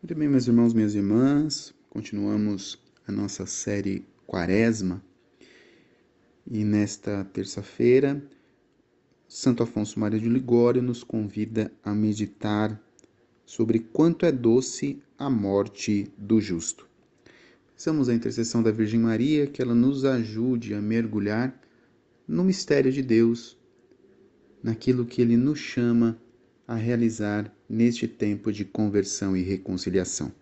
Muito bem, meus irmãos, minhas irmãs, continuamos a nossa série Quaresma e nesta terça-feira, Santo Afonso Maria de Ligório nos convida a meditar sobre quanto é doce a morte do justo. Peçamos a intercessão da Virgem Maria que ela nos ajude a mergulhar no mistério de Deus, naquilo que ele nos chama a realizar neste tempo de conversão e reconciliação.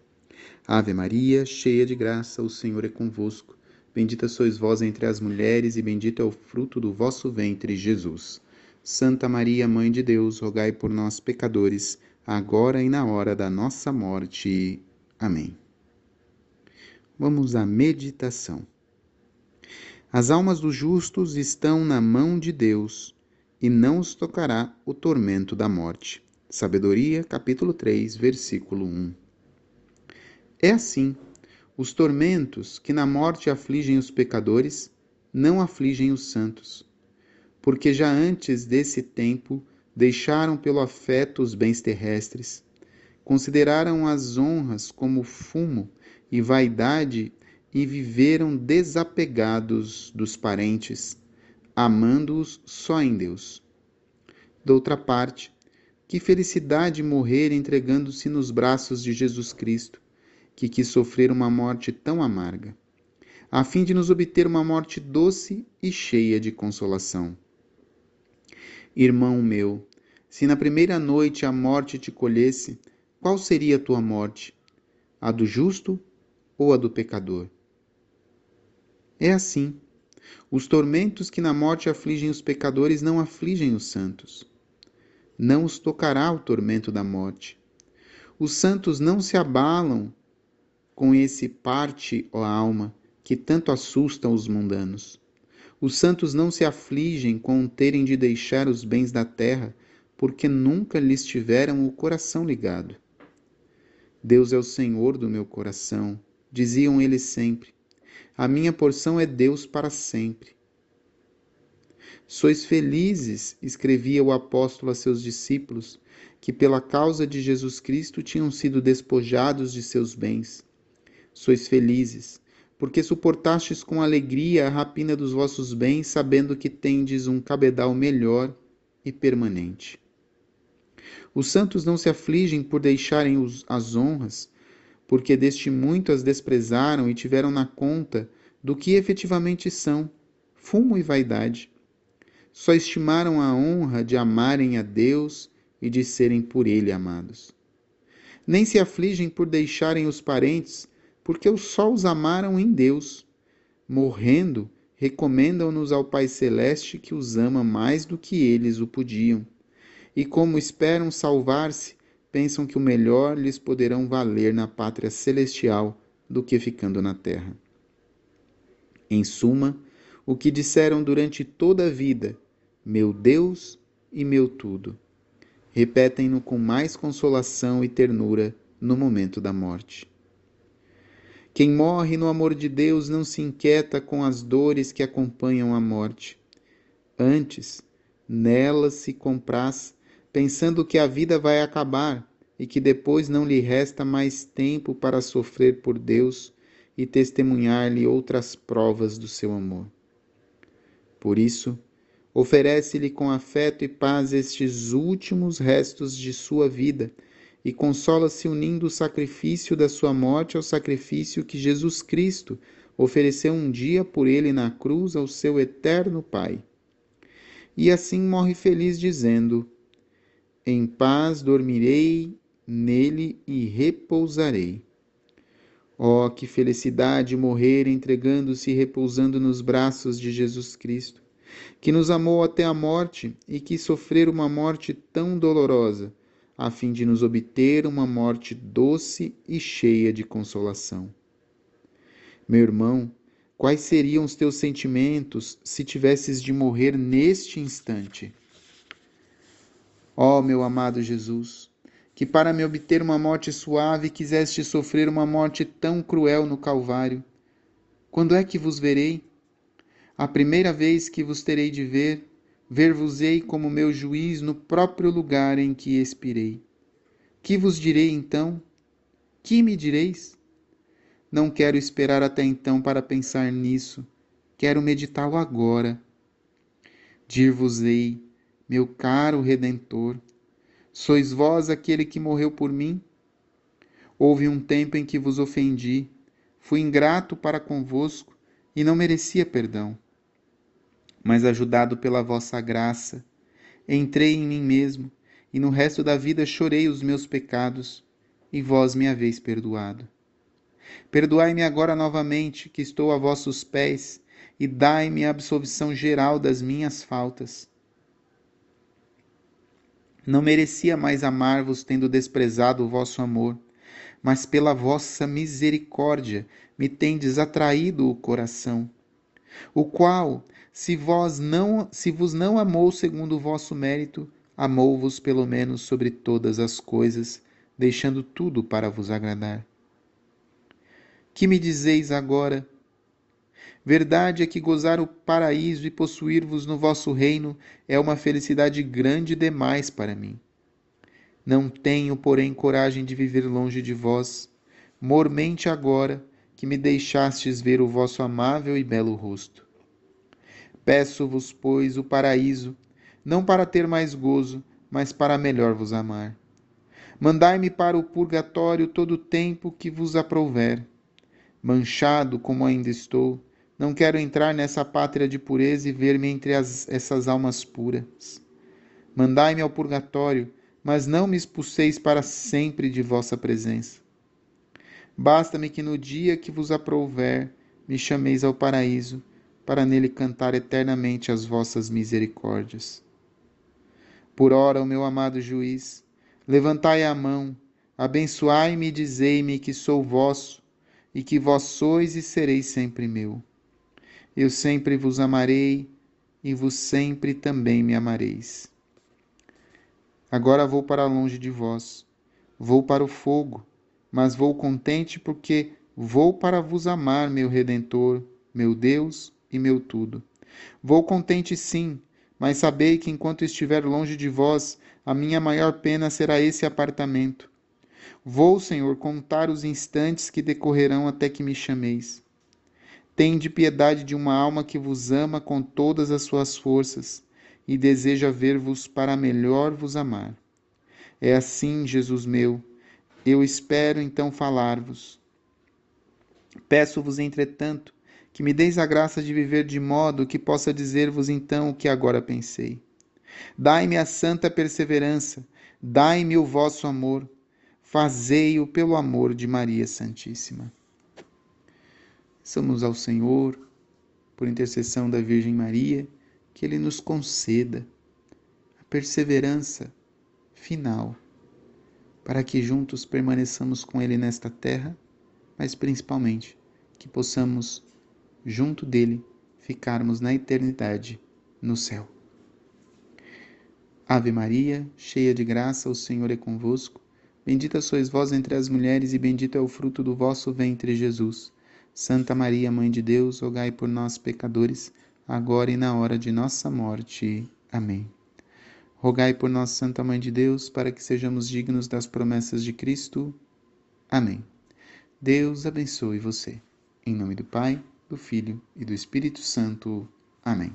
Ave Maria, cheia de graça, o Senhor é convosco. Bendita sois vós entre as mulheres, e bendito é o fruto do vosso ventre, Jesus. Santa Maria, Mãe de Deus, rogai por nós, pecadores, agora e na hora da nossa morte. Amém. Vamos à meditação. As almas dos justos estão na mão de Deus e não os tocará o tormento da morte. Sabedoria, capítulo 3, versículo 1. É assim, os tormentos que na morte afligem os pecadores não afligem os santos, porque já antes desse tempo deixaram pelo afeto os bens terrestres, consideraram as honras como fumo e vaidade e viveram desapegados dos parentes amando-os só em Deus. Doutra parte, que felicidade morrer entregando-se nos braços de Jesus Cristo, que quis sofrer uma morte tão amarga, a fim de nos obter uma morte doce e cheia de consolação. Irmão meu, se na primeira noite a morte te colhesse, qual seria a tua morte? A do justo ou a do pecador? É assim os tormentos que na morte afligem os pecadores não afligem os santos. Não os tocará o tormento da morte. Os santos não se abalam com esse parte, ó alma, que tanto assustam os mundanos. Os santos não se afligem com terem de deixar os bens da terra, porque nunca lhes tiveram o coração ligado. Deus é o Senhor do meu coração, diziam eles sempre. A minha porção é Deus para sempre. Sois felizes, escrevia o apóstolo a seus discípulos, que pela causa de Jesus Cristo tinham sido despojados de seus bens. Sois felizes, porque suportastes com alegria a rapina dos vossos bens, sabendo que tendes um cabedal melhor e permanente. Os santos não se afligem por deixarem as honras, porque deste muito as desprezaram e tiveram na conta do que efetivamente são, fumo e vaidade. Só estimaram a honra de amarem a Deus e de serem por Ele amados. Nem se afligem por deixarem os parentes, porque só os amaram em Deus. Morrendo, recomendam-nos ao Pai Celeste que os ama mais do que eles o podiam. E como esperam salvar-se, pensam que o melhor lhes poderão valer na pátria celestial do que ficando na terra. Em suma, o que disseram durante toda a vida, meu Deus e meu tudo, repetem-no com mais consolação e ternura no momento da morte. Quem morre no amor de Deus não se inquieta com as dores que acompanham a morte. Antes, nelas se compraz pensando que a vida vai acabar e que depois não lhe resta mais tempo para sofrer por Deus e testemunhar-lhe outras provas do seu amor. Por isso, oferece-lhe com afeto e paz estes últimos restos de sua vida e consola-se unindo o sacrifício da sua morte ao sacrifício que Jesus Cristo ofereceu um dia por ele na cruz ao seu eterno Pai. E assim morre feliz, dizendo: em paz dormirei nele e repousarei. Oh, que felicidade morrer entregando-se e repousando nos braços de Jesus Cristo, que nos amou até a morte e que sofrer uma morte tão dolorosa, a fim de nos obter uma morte doce e cheia de consolação. Meu irmão, quais seriam os teus sentimentos se tivesses de morrer neste instante? Ó oh, meu amado Jesus, que para me obter uma morte suave quiseste sofrer uma morte tão cruel no Calvário. Quando é que vos verei? A primeira vez que vos terei de ver, ver-vos-ei como meu juiz no próprio lugar em que expirei. Que vos direi então? Que me direis? Não quero esperar até então para pensar nisso. Quero meditá-lo agora. Dir-vos-ei, meu caro Redentor, sois vós aquele que morreu por mim? Houve um tempo em que vos ofendi, fui ingrato para convosco e não merecia perdão. Mas ajudado pela vossa graça, entrei em mim mesmo e no resto da vida chorei os meus pecados e vós me haveis perdoado. Perdoai-me agora novamente, que estou a vossos pés, e dai-me a absolvição geral das minhas faltas. Não merecia mais amar-vos tendo desprezado o vosso amor mas pela vossa misericórdia me tendes atraído o coração, o qual, se vós não, se vos não amou segundo o vosso mérito, amou-vos pelo menos sobre todas as coisas, deixando tudo para vos agradar. Que me dizeis agora? Verdade é que gozar o paraíso e possuir-vos no vosso reino é uma felicidade grande demais para mim. Não tenho, porém, coragem de viver longe de vós, mormente agora que me deixastes ver o vosso amável e belo rosto. Peço-vos, pois, o paraíso, não para ter mais gozo, mas para melhor vos amar. Mandai-me para o purgatório todo o tempo que vos aprouver. Manchado como ainda estou, não quero entrar nessa pátria de pureza e ver-me entre as, essas almas puras. Mandai-me ao purgatório, mas não me expulseis para sempre de vossa presença. Basta-me que no dia que vos aprouver, me chameis ao paraíso, para nele cantar eternamente as vossas misericórdias. Por ora, o meu amado juiz, levantai a mão, abençoai-me e dizei-me que sou vosso, e que vós sois e sereis sempre meu. Eu sempre vos amarei, e vos sempre também me amareis. Agora vou para longe de vós. Vou para o fogo, mas vou contente porque vou para vos amar, meu redentor, meu Deus e meu tudo. Vou contente sim, mas sabei que enquanto estiver longe de vós, a minha maior pena será esse apartamento. Vou, Senhor, contar os instantes que decorrerão até que me chameis. Tende piedade de uma alma que vos ama com todas as suas forças e deseja ver-vos para melhor vos amar. É assim, Jesus meu, eu espero então falar-vos. Peço-vos, entretanto, que me deis a graça de viver de modo que possa dizer-vos então o que agora pensei. Dai-me a santa perseverança, dai-me o vosso amor, fazei-o pelo amor de Maria Santíssima. Somos ao Senhor, por intercessão da Virgem Maria, que Ele nos conceda a perseverança final, para que juntos permaneçamos com Ele nesta terra, mas principalmente que possamos, junto dele, ficarmos na eternidade no céu. Ave Maria, cheia de graça, o Senhor é convosco. Bendita sois vós entre as mulheres, e bendito é o fruto do vosso ventre, Jesus. Santa Maria, Mãe de Deus, rogai por nós, pecadores agora e na hora de nossa morte. Amém. Rogai por nós, Santa Mãe de Deus, para que sejamos dignos das promessas de Cristo. Amém. Deus abençoe você. Em nome do Pai, do Filho e do Espírito Santo. Amém.